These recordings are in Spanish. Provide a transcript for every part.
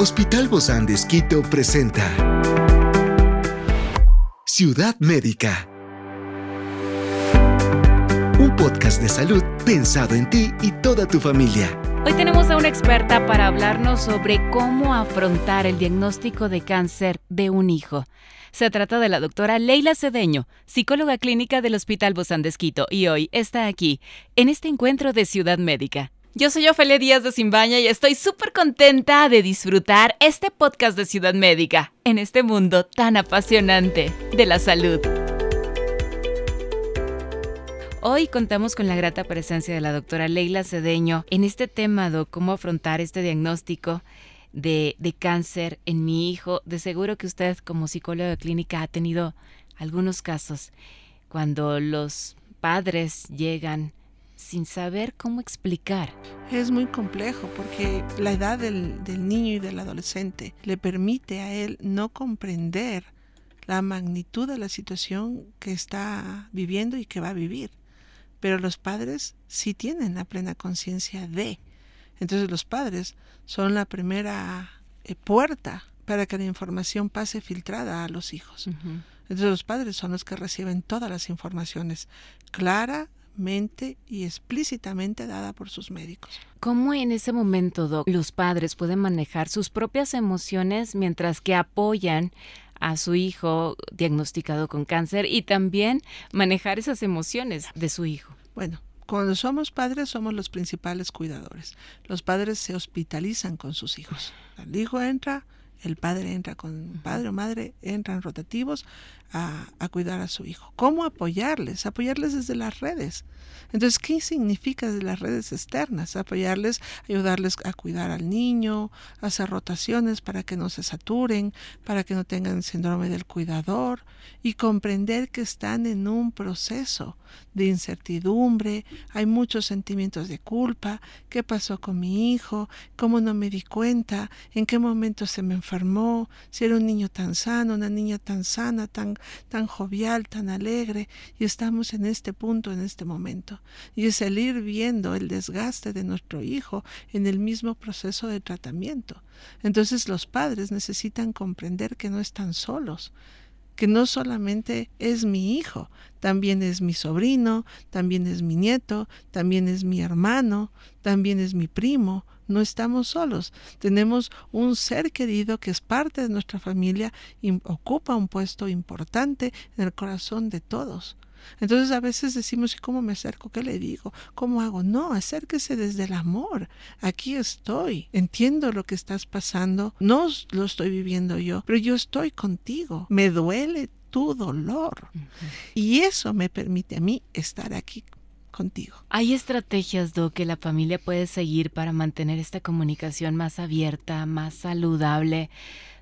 Hospital Bozán de Esquito presenta Ciudad Médica. Un podcast de salud pensado en ti y toda tu familia. Hoy tenemos a una experta para hablarnos sobre cómo afrontar el diagnóstico de cáncer de un hijo. Se trata de la doctora Leila Cedeño, psicóloga clínica del Hospital Bozán de Esquito, y hoy está aquí, en este encuentro de Ciudad Médica. Yo soy Ofelia Díaz de Simbaña y estoy súper contenta de disfrutar este podcast de Ciudad Médica en este mundo tan apasionante de la salud. Hoy contamos con la grata presencia de la doctora Leila Cedeño en este tema de cómo afrontar este diagnóstico de, de, cáncer en mi hijo. De seguro que usted como psicóloga clínica ha tenido algunos casos cuando los padres llegan sin saber cómo explicar. Es muy complejo porque la edad del, del, niño y del adolescente le permite a él no comprender la magnitud de la situación que está viviendo y que va a vivir. Pero los padres sí tienen la plena conciencia de. Entonces los padres son la primera eh, puerta para que la información pase filtrada a los hijos. Uh -huh. Entonces los padres son los que reciben todas las informaciones clara, mente y explícitamente dada por sus médicos. ¿Cómo en ese momento, Doc, los padres pueden manejar sus propias emociones mientras que apoyan a su hijo diagnosticado con cáncer y también manejar esas emociones de su hijo? Bueno, cuando somos padres somos los principales cuidadores. Los padres se hospitalizan con sus hijos. El hijo entra, el padre entra con padre o madre, entran rotativos a, a, cuidar a su hijo. ¿Cómo apoyarles? Apoyarles desde las redes. Entonces, ¿qué significa desde las redes externas? Apoyarles, ayudarles a cuidar al niño, hacer rotaciones para que no se saturen, para que no tengan síndrome del cuidador y comprender que están en un proceso de incertidumbre, hay muchos sentimientos de culpa, qué pasó con mi hijo, cómo no me di cuenta, en qué momento se me si era un niño tan sano, una niña tan sana, tan, tan jovial, tan alegre, y estamos en este punto, en este momento. Y es el ir viendo el desgaste de nuestro hijo en el mismo proceso de tratamiento. Entonces los padres necesitan comprender que no están solos, que no solamente es mi hijo, también es mi sobrino, también es mi nieto, también es mi hermano, también es mi primo. No estamos solos. Tenemos un ser querido que es parte de nuestra familia y ocupa un puesto importante en el corazón de todos. Entonces a veces decimos, ¿y cómo me acerco? ¿Qué le digo? ¿Cómo hago? No, acérquese desde el amor. Aquí estoy. Entiendo lo que estás pasando. No lo estoy viviendo yo, pero yo estoy contigo. Me duele tu dolor. Uh -huh. Y eso me permite a mí estar aquí contigo. ¿Hay estrategias, Doc, que la familia puede seguir para mantener esta comunicación más abierta, más saludable?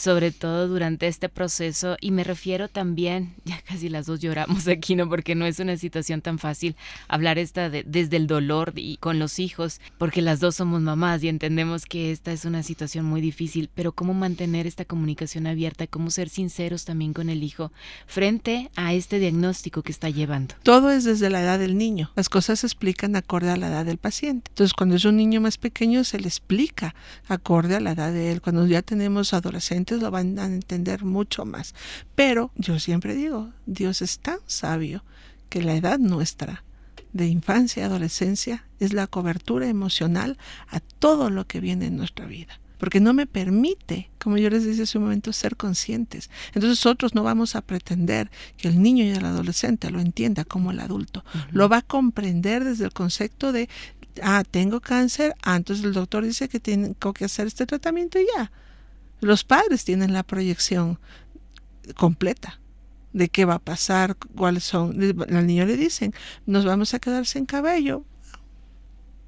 Sobre todo durante este proceso y me refiero también, ya casi las dos lloramos aquí, ¿no? Porque no es una situación tan fácil hablar esta de, desde el dolor y con los hijos, porque las dos somos mamás y entendemos que esta es una situación muy difícil, pero cómo mantener esta comunicación abierta, cómo ser sinceros también con el hijo frente a este diagnóstico que está llevando. Todo es desde la edad del niño, las cosas se explican acorde a la edad del paciente. Entonces, cuando es un niño más pequeño, se le explica acorde a la edad de él. Cuando ya tenemos adolescentes, lo van a entender mucho más. Pero yo siempre digo, Dios es tan sabio que la edad nuestra de infancia y adolescencia es la cobertura emocional a todo lo que viene en nuestra vida. Porque no me permite, como yo les decía hace un momento, ser conscientes. Entonces nosotros no vamos a pretender que el niño y el adolescente lo entienda como el adulto. Uh -huh. Lo va a comprender desde el concepto de, ah, tengo cáncer, ah, entonces el doctor dice que tengo que hacer este tratamiento y ya. Los padres tienen la proyección completa de qué va a pasar, cuáles son. Al niño le dicen, nos vamos a quedar sin cabello.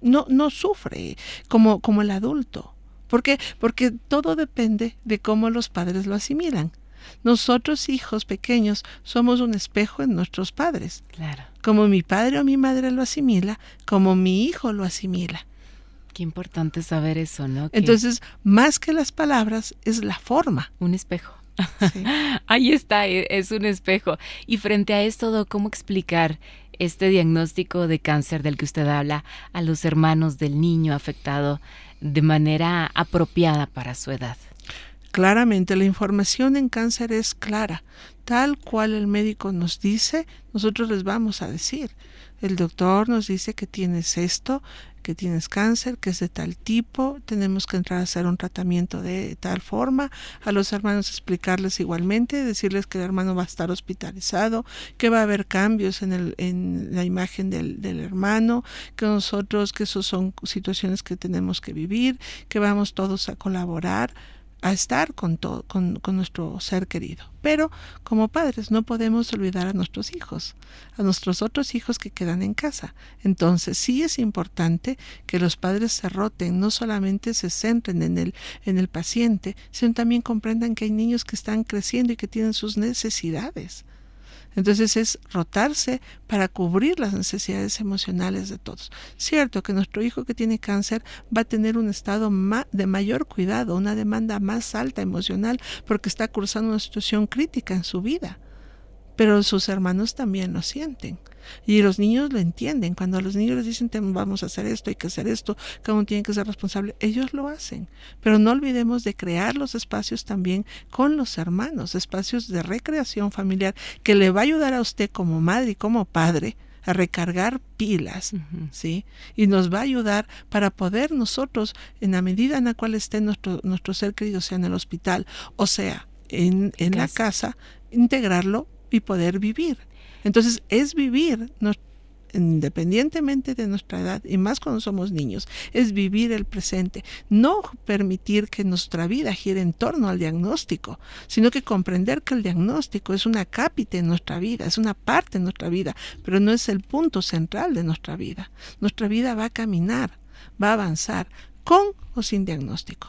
No, no sufre como, como el adulto. ¿Por qué? Porque todo depende de cómo los padres lo asimilan. Nosotros, hijos pequeños, somos un espejo en nuestros padres. Claro. Como mi padre o mi madre lo asimila, como mi hijo lo asimila. Qué importante saber eso, ¿no? Entonces, más que las palabras, es la forma. Un espejo. Sí. Ahí está, e, es un espejo. Y frente a esto, ¿cómo explicar este diagnóstico de cáncer del que usted habla a los hermanos del niño afectado de manera apropiada para su edad? Claramente, la información en cáncer es clara. Tal cual el médico nos dice, nosotros les vamos a decir. El doctor nos dice que tienes esto, que tienes cáncer, que es de tal tipo, tenemos que entrar a hacer un tratamiento de tal forma, a los hermanos explicarles igualmente, decirles que el hermano va a estar hospitalizado, que va a haber cambios en, el, en la imagen del, del hermano, que nosotros, que eso son situaciones que tenemos que vivir, que vamos todos a colaborar a estar con, todo, con, nuestro ser querido. Pero como padres no podemos olvidar a nuestros hijos, a nuestros otros hijos que quedan en casa. Entonces sí es importante que los padres se roten, no solamente se centren en el, en el paciente, sino también comprendan que hay niños que están creciendo y que tienen sus necesidades. Entonces es rotarse para cubrir las necesidades emocionales de todos. Cierto que nuestro hijo que tiene cáncer va a tener un estado de mayor cuidado, una demanda más alta emocional, porque está cursando una situación crítica en su vida pero sus hermanos también lo sienten. Y los niños lo entienden. Cuando los niños les dicen vamos a hacer esto, hay que hacer esto, cada uno tiene que ser responsable, ellos lo hacen. Pero no olvidemos de crear los espacios también con los hermanos, espacios de recreación familiar que le va a ayudar a usted como madre y como padre a recargar pilas, ¿sí? Y nos va a ayudar para poder nosotros, en la medida en la cual esté nuestro, nuestro ser querido, sea en el hospital o sea en, en la casa, integrarlo y poder vivir. Entonces es vivir, independientemente de nuestra edad, y más cuando somos niños, es vivir el presente, no permitir que nuestra vida gire en torno al diagnóstico, sino que comprender que el diagnóstico es una cápita en nuestra vida, es una parte de nuestra vida, pero no es el punto central de nuestra vida. Nuestra vida va a caminar, va a avanzar, con o sin diagnóstico.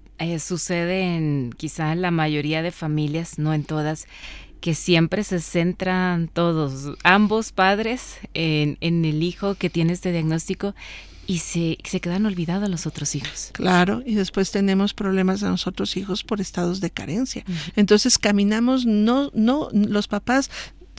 eh, sucede en quizá en la mayoría de familias, no en todas, que siempre se centran todos, ambos padres, en, el hijo que tiene este diagnóstico y se, se, quedan olvidados los otros hijos. Claro, y después tenemos problemas de nosotros hijos por estados de carencia. Entonces caminamos, no, no, los papás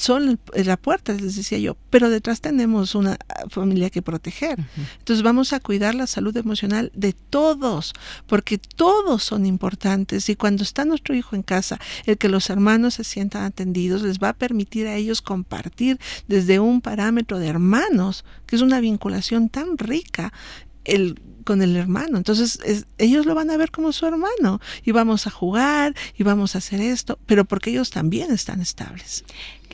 son la puerta, les decía yo, pero detrás tenemos una familia que proteger. Entonces vamos a cuidar la salud emocional de todos, porque todos son importantes y cuando está nuestro hijo en casa, el que los hermanos se sientan atendidos les va a permitir a ellos compartir desde un parámetro de hermanos, que es una vinculación tan rica. El con el hermano. Entonces ellos lo van a ver como su hermano y vamos a jugar y vamos a hacer esto, pero porque ellos también están estables.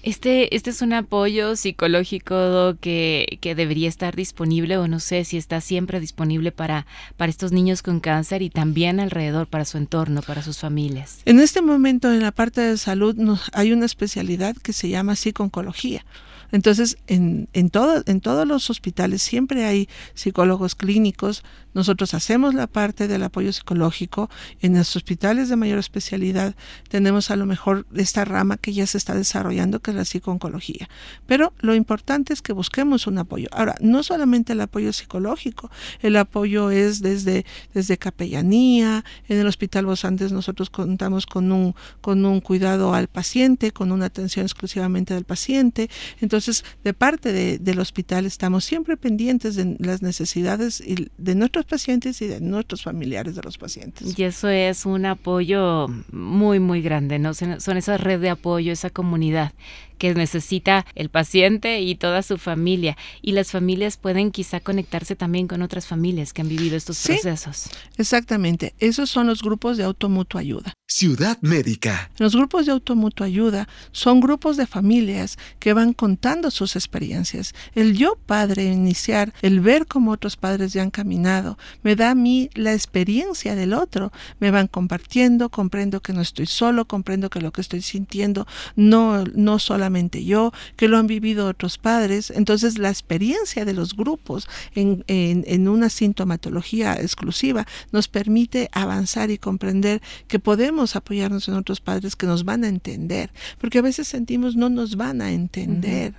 Este, este es un apoyo psicológico que, que, debería estar disponible o no sé si está siempre disponible para, para estos niños con cáncer y también alrededor para su entorno, para sus familias. En este momento en la parte de salud hay una especialidad que se llama psiconcología. Entonces, en, en, todo, en todos los hospitales siempre hay psicólogos clínicos. Nosotros hacemos la parte del apoyo psicológico. En los hospitales de mayor especialidad tenemos a lo mejor esta rama que ya se está desarrollando, que es la psicooncología. Pero lo importante es que busquemos un apoyo. Ahora, no solamente el apoyo psicológico, el apoyo es desde, desde capellanía. En el Hospital Bosantes nosotros contamos con un, con un cuidado al paciente, con una atención exclusivamente del paciente. Entonces, entonces, de parte del hospital estamos siempre pendientes de las necesidades de nuestros pacientes y de nuestros familiares de los pacientes. Y eso es un apoyo muy, muy grande, ¿no? Son esa red de apoyo, esa comunidad que necesita el paciente y toda su familia. Y las familias pueden quizá conectarse también con otras familias que han vivido estos procesos. Exactamente. Esos son los grupos de automutua ayuda. Ciudad Médica. Los grupos de automutua ayuda son grupos de familias que van contando sus experiencias. El yo padre iniciar, el ver cómo otros padres ya han caminado, me da a mí la experiencia del otro. Me van compartiendo, comprendo que no estoy solo, comprendo que lo que estoy sintiendo no, no solamente solamente yo, que lo han vivido otros padres. Entonces la experiencia de los grupos en, en una sintomatología exclusiva nos permite avanzar y comprender que podemos apoyarnos en otros padres que nos van a entender, porque a veces sentimos no nos van a entender.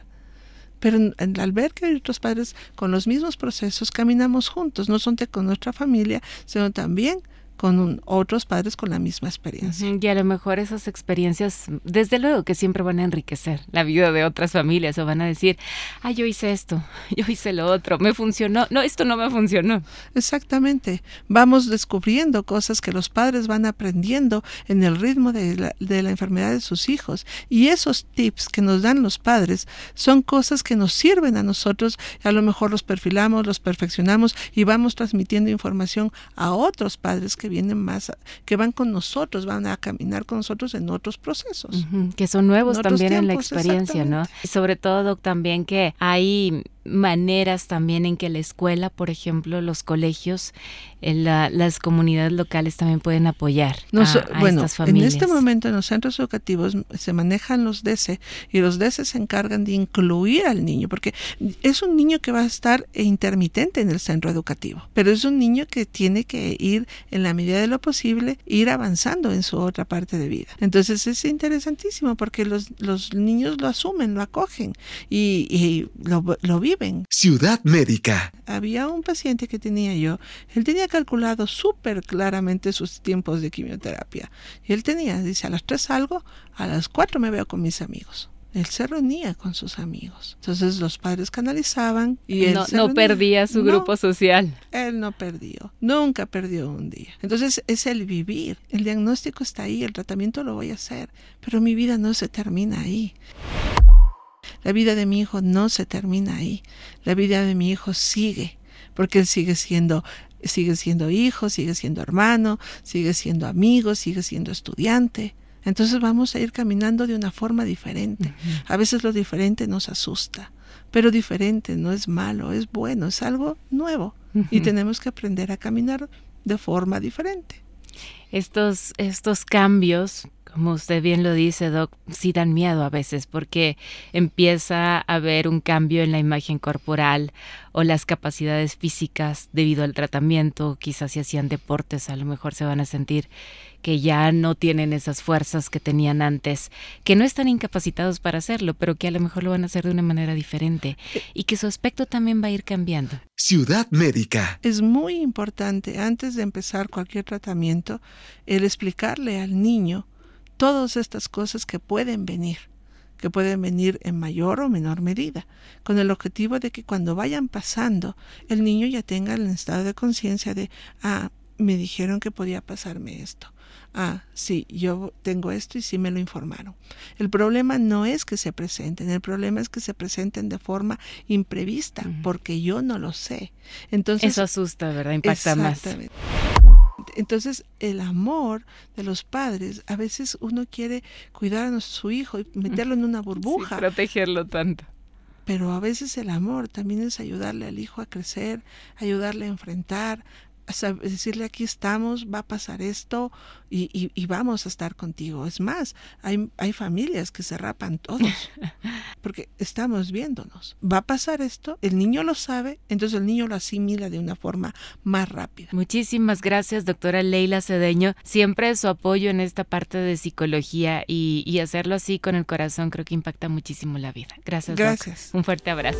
Pero al ver que hay otros padres con los mismos procesos, caminamos juntos, no solamente con nuestra familia, sino también con otros padres con la misma experiencia. Y a lo mejor esas experiencias, desde luego que siempre van a enriquecer la vida de otras familias o van a decir, ah, yo hice esto, yo hice lo otro, me funcionó, no, esto no me funcionó. Exactamente, vamos descubriendo cosas que los padres van aprendiendo en el ritmo de la, de la enfermedad de sus hijos y esos tips que nos dan los padres son cosas que nos sirven a nosotros, a lo mejor los perfilamos, los perfeccionamos y vamos transmitiendo información a otros padres que vienen más, que van con nosotros, van a caminar con nosotros en otros procesos. que son nuevos también en la experiencia, ¿no? sobre todo también que hay maneras también en que la escuela, por ejemplo, los colegios, las comunidades locales también pueden apoyar a, bueno, estas familias. En este momento en los centros educativos se manejan los DC y los DC se encargan de incluir al niño, porque es un niño que va a estar intermitente en el centro educativo, pero es un niño que tiene que ir en la medida de lo posible, ir avanzando en su otra parte de vida. Entonces es interesantísimo porque los, los niños lo asumen, lo acogen y, y lo, lo viven. Ciudad Médica. Había un paciente que tenía yo, él tenía calculado súper claramente sus tiempos de quimioterapia. Y él tenía, dice, a las 3 salgo, a las 4 me veo con mis amigos. Él se reunía con sus amigos. Entonces los padres canalizaban y él no, perdía su grupo social. Él no perdió, nunca perdió un día. Entonces es el vivir. El diagnóstico está ahí, el tratamiento lo voy a hacer, pero mi vida no se termina ahí. La vida de mi hijo no se termina ahí. La vida de mi hijo sigue, porque él sigue siendo sigue siendo hijo, sigue siendo hermano, sigue siendo amigo, sigue siendo estudiante. Entonces vamos a ir caminando de una forma diferente. A veces lo diferente nos asusta, pero diferente no es malo, es bueno, es algo nuevo y tenemos que aprender a caminar de forma diferente. Estos, estos cambios como usted bien lo dice, Doc, sí dan miedo a veces porque empieza a haber un cambio en la imagen corporal o las capacidades físicas debido al tratamiento. Quizás si hacían deportes, a lo mejor se van a sentir que ya no tienen esas fuerzas que tenían antes, que no están incapacitados para hacerlo, pero que a lo mejor lo van a hacer de una manera diferente y que su aspecto también va a ir cambiando. Ciudad Médica. Es muy importante, antes de empezar cualquier tratamiento, el explicarle al niño todas estas cosas que pueden venir, que pueden venir en mayor o menor medida, con el objetivo de que cuando vayan pasando, el niño ya tenga el estado de conciencia de, ah, me dijeron que podía pasarme esto. Ah, sí, yo tengo esto y sí me lo informaron. El problema no es que se presenten, el problema es que se presenten de forma imprevista, porque yo no lo sé. Entonces, Eso asusta, ¿verdad? Impacta más. Entonces, el amor de los padres, a veces uno quiere cuidar a su hijo y meterlo en una burbuja. protegerlo tanto. Pero a veces el amor también es ayudarle al hijo a crecer, ayudarle a enfrentar, decirle aquí estamos, va a pasar esto y, y, vamos a estar contigo. Es más, hay, hay familias que se rapan todos porque estamos viéndonos. Va a pasar esto, el niño lo sabe, entonces el niño lo asimila de una forma más rápida. Muchísimas gracias, doctora Leila Cedeño. Siempre su apoyo en esta parte de psicología y, y hacerlo así con el corazón creo que impacta muchísimo la vida. Gracias. Gracias. Un fuerte abrazo.